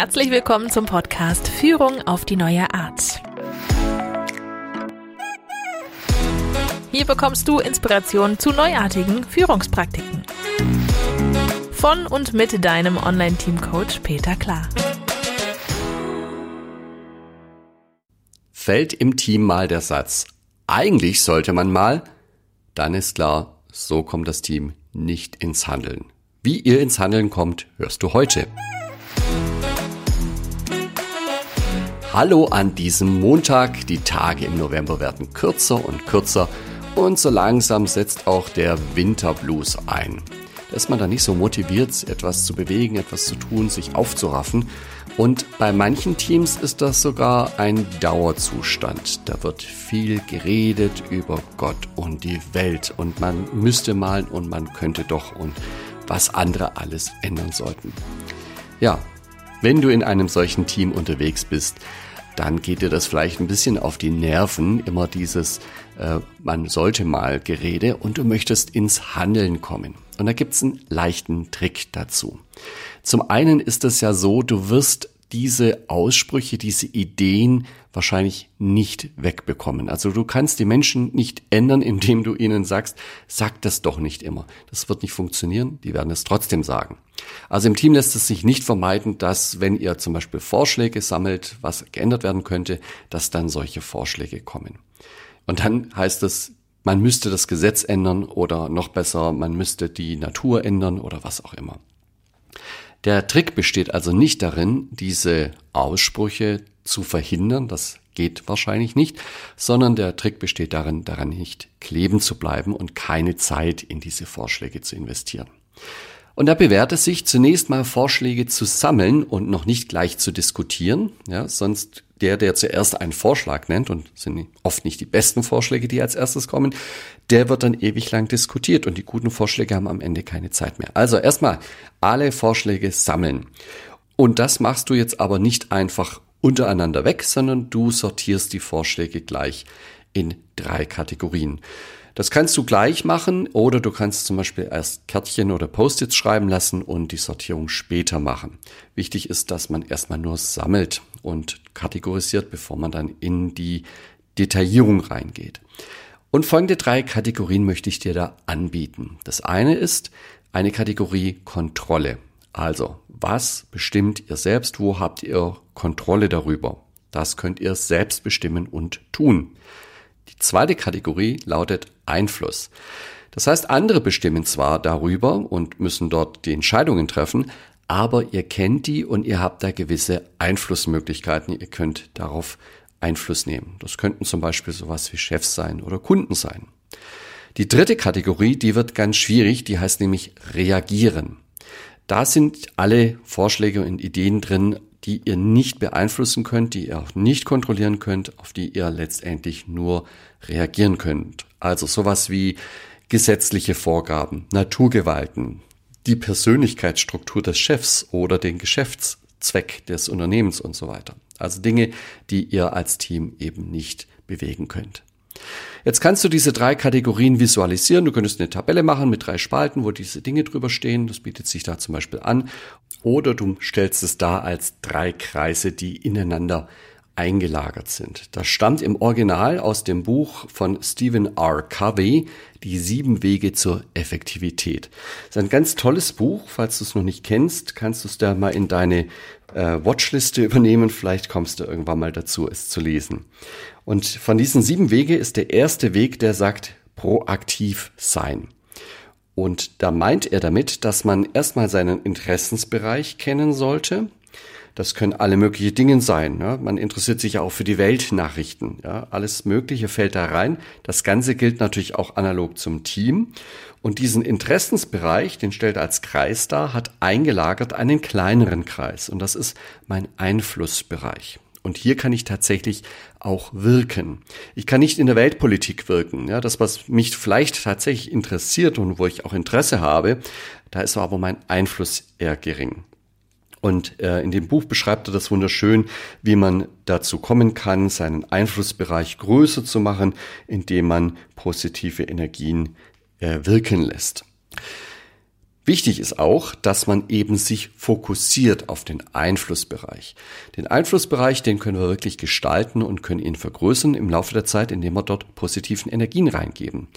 Herzlich willkommen zum Podcast Führung auf die neue Art. Hier bekommst du Inspiration zu neuartigen Führungspraktiken. Von und mit deinem Online-Team-Coach Peter Klar. Fällt im Team mal der Satz, eigentlich sollte man mal, dann ist klar, so kommt das Team nicht ins Handeln. Wie ihr ins Handeln kommt, hörst du heute. Hallo an diesem Montag. Die Tage im November werden kürzer und kürzer und so langsam setzt auch der Winterblues ein. Da ist man dann nicht so motiviert, etwas zu bewegen, etwas zu tun, sich aufzuraffen. Und bei manchen Teams ist das sogar ein Dauerzustand. Da wird viel geredet über Gott und die Welt und man müsste mal und man könnte doch und was andere alles ändern sollten. Ja, wenn du in einem solchen Team unterwegs bist, dann geht dir das vielleicht ein bisschen auf die Nerven, immer dieses äh, man sollte mal Gerede und du möchtest ins Handeln kommen. Und da gibt's einen leichten Trick dazu. Zum einen ist es ja so, du wirst diese Aussprüche, diese Ideen wahrscheinlich nicht wegbekommen. Also du kannst die Menschen nicht ändern, indem du ihnen sagst, sag das doch nicht immer. Das wird nicht funktionieren, die werden es trotzdem sagen. Also im Team lässt es sich nicht vermeiden, dass wenn ihr zum Beispiel Vorschläge sammelt, was geändert werden könnte, dass dann solche Vorschläge kommen. Und dann heißt es, man müsste das Gesetz ändern oder noch besser, man müsste die Natur ändern oder was auch immer. Der Trick besteht also nicht darin, diese Aussprüche zu verhindern, das geht wahrscheinlich nicht, sondern der Trick besteht darin, daran nicht kleben zu bleiben und keine Zeit in diese Vorschläge zu investieren. Und da bewährt es sich zunächst mal Vorschläge zu sammeln und noch nicht gleich zu diskutieren, ja, sonst der, der zuerst einen Vorschlag nennt, und sind oft nicht die besten Vorschläge, die als erstes kommen, der wird dann ewig lang diskutiert und die guten Vorschläge haben am Ende keine Zeit mehr. Also erstmal alle Vorschläge sammeln. Und das machst du jetzt aber nicht einfach untereinander weg, sondern du sortierst die Vorschläge gleich in drei Kategorien. Das kannst du gleich machen oder du kannst zum Beispiel erst Kärtchen oder Post-its schreiben lassen und die Sortierung später machen. Wichtig ist, dass man erstmal nur sammelt und kategorisiert, bevor man dann in die Detaillierung reingeht. Und folgende drei Kategorien möchte ich dir da anbieten. Das eine ist eine Kategorie Kontrolle. Also, was bestimmt ihr selbst? Wo habt ihr Kontrolle darüber? Das könnt ihr selbst bestimmen und tun. Die zweite Kategorie lautet Einfluss. Das heißt, andere bestimmen zwar darüber und müssen dort die Entscheidungen treffen, aber ihr kennt die und ihr habt da gewisse Einflussmöglichkeiten. Ihr könnt darauf Einfluss nehmen. Das könnten zum Beispiel sowas wie Chefs sein oder Kunden sein. Die dritte Kategorie, die wird ganz schwierig, die heißt nämlich reagieren. Da sind alle Vorschläge und Ideen drin, die ihr nicht beeinflussen könnt, die ihr auch nicht kontrollieren könnt, auf die ihr letztendlich nur reagieren könnt. Also sowas wie gesetzliche Vorgaben, Naturgewalten, die Persönlichkeitsstruktur des Chefs oder den Geschäftszweck des Unternehmens und so weiter. Also Dinge, die ihr als Team eben nicht bewegen könnt. Jetzt kannst du diese drei Kategorien visualisieren. Du könntest eine Tabelle machen mit drei Spalten, wo diese Dinge drüber stehen. Das bietet sich da zum Beispiel an. Oder du stellst es da als drei Kreise, die ineinander eingelagert sind. Das stammt im Original aus dem Buch von Stephen R. Covey, Die sieben Wege zur Effektivität. Das ist ein ganz tolles Buch. Falls du es noch nicht kennst, kannst du es da mal in deine äh, Watchliste übernehmen. Vielleicht kommst du irgendwann mal dazu, es zu lesen. Und von diesen sieben Wege ist der erste Weg, der sagt, proaktiv sein. Und da meint er damit, dass man erstmal seinen Interessensbereich kennen sollte. Das können alle möglichen Dinge sein. Ne? Man interessiert sich ja auch für die Weltnachrichten. Ja? Alles Mögliche fällt da rein. Das Ganze gilt natürlich auch analog zum Team. Und diesen Interessensbereich, den stellt er als Kreis dar, hat eingelagert einen kleineren Kreis. Und das ist mein Einflussbereich. Und hier kann ich tatsächlich auch wirken. Ich kann nicht in der Weltpolitik wirken. Ja, das, was mich vielleicht tatsächlich interessiert und wo ich auch Interesse habe, da ist aber mein Einfluss eher gering. Und äh, in dem Buch beschreibt er das wunderschön, wie man dazu kommen kann, seinen Einflussbereich größer zu machen, indem man positive Energien äh, wirken lässt. Wichtig ist auch, dass man eben sich fokussiert auf den Einflussbereich. Den Einflussbereich, den können wir wirklich gestalten und können ihn vergrößern im Laufe der Zeit, indem wir dort positiven Energien reingeben.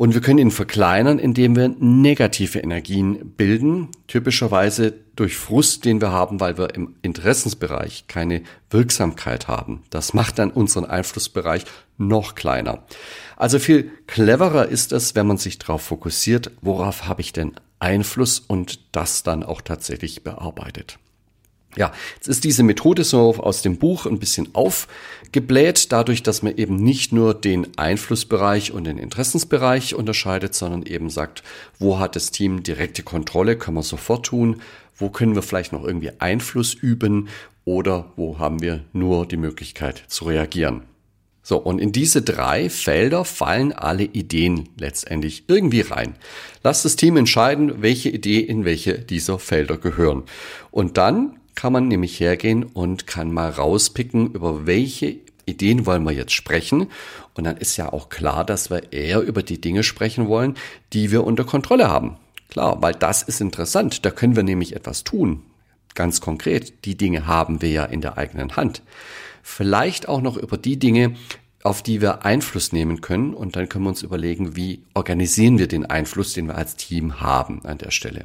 Und wir können ihn verkleinern, indem wir negative Energien bilden, typischerweise durch Frust, den wir haben, weil wir im Interessensbereich keine Wirksamkeit haben. Das macht dann unseren Einflussbereich noch kleiner. Also viel cleverer ist es, wenn man sich darauf fokussiert, worauf habe ich denn Einfluss und das dann auch tatsächlich bearbeitet. Ja, jetzt ist diese Methode so aus dem Buch ein bisschen aufgebläht, dadurch, dass man eben nicht nur den Einflussbereich und den Interessensbereich unterscheidet, sondern eben sagt, wo hat das Team direkte Kontrolle, können wir sofort tun, wo können wir vielleicht noch irgendwie Einfluss üben oder wo haben wir nur die Möglichkeit zu reagieren. So, und in diese drei Felder fallen alle Ideen letztendlich irgendwie rein. Lass das Team entscheiden, welche Idee in welche dieser Felder gehören. Und dann kann man nämlich hergehen und kann mal rauspicken, über welche Ideen wollen wir jetzt sprechen. Und dann ist ja auch klar, dass wir eher über die Dinge sprechen wollen, die wir unter Kontrolle haben. Klar, weil das ist interessant. Da können wir nämlich etwas tun. Ganz konkret. Die Dinge haben wir ja in der eigenen Hand. Vielleicht auch noch über die Dinge, auf die wir Einfluss nehmen können. Und dann können wir uns überlegen, wie organisieren wir den Einfluss, den wir als Team haben an der Stelle.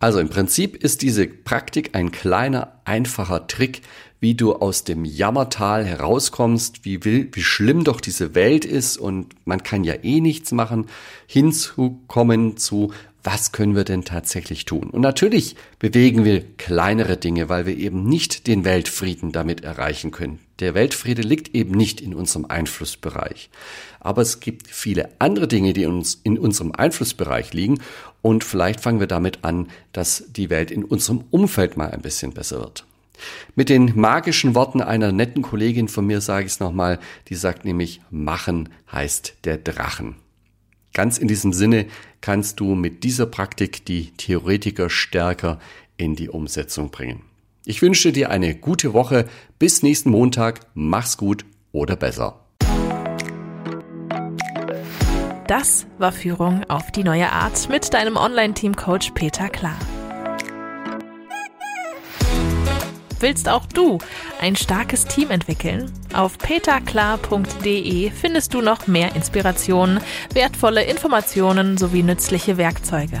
Also im Prinzip ist diese Praktik ein kleiner, einfacher Trick, wie du aus dem Jammertal herauskommst, wie, will, wie schlimm doch diese Welt ist und man kann ja eh nichts machen, hinzukommen zu, was können wir denn tatsächlich tun? Und natürlich bewegen wir kleinere Dinge, weil wir eben nicht den Weltfrieden damit erreichen können. Der Weltfriede liegt eben nicht in unserem Einflussbereich. Aber es gibt viele andere Dinge, die uns in unserem Einflussbereich liegen. Und vielleicht fangen wir damit an, dass die Welt in unserem Umfeld mal ein bisschen besser wird. Mit den magischen Worten einer netten Kollegin von mir sage ich es nochmal, die sagt nämlich, machen heißt der Drachen. Ganz in diesem Sinne kannst du mit dieser Praktik die Theoretiker stärker in die Umsetzung bringen. Ich wünsche dir eine gute Woche. Bis nächsten Montag. Mach's gut oder besser. Das war Führung auf die neue Art mit deinem Online-Team-Coach Peter Klar. Willst auch du ein starkes Team entwickeln? Auf peterklar.de findest du noch mehr Inspirationen, wertvolle Informationen sowie nützliche Werkzeuge.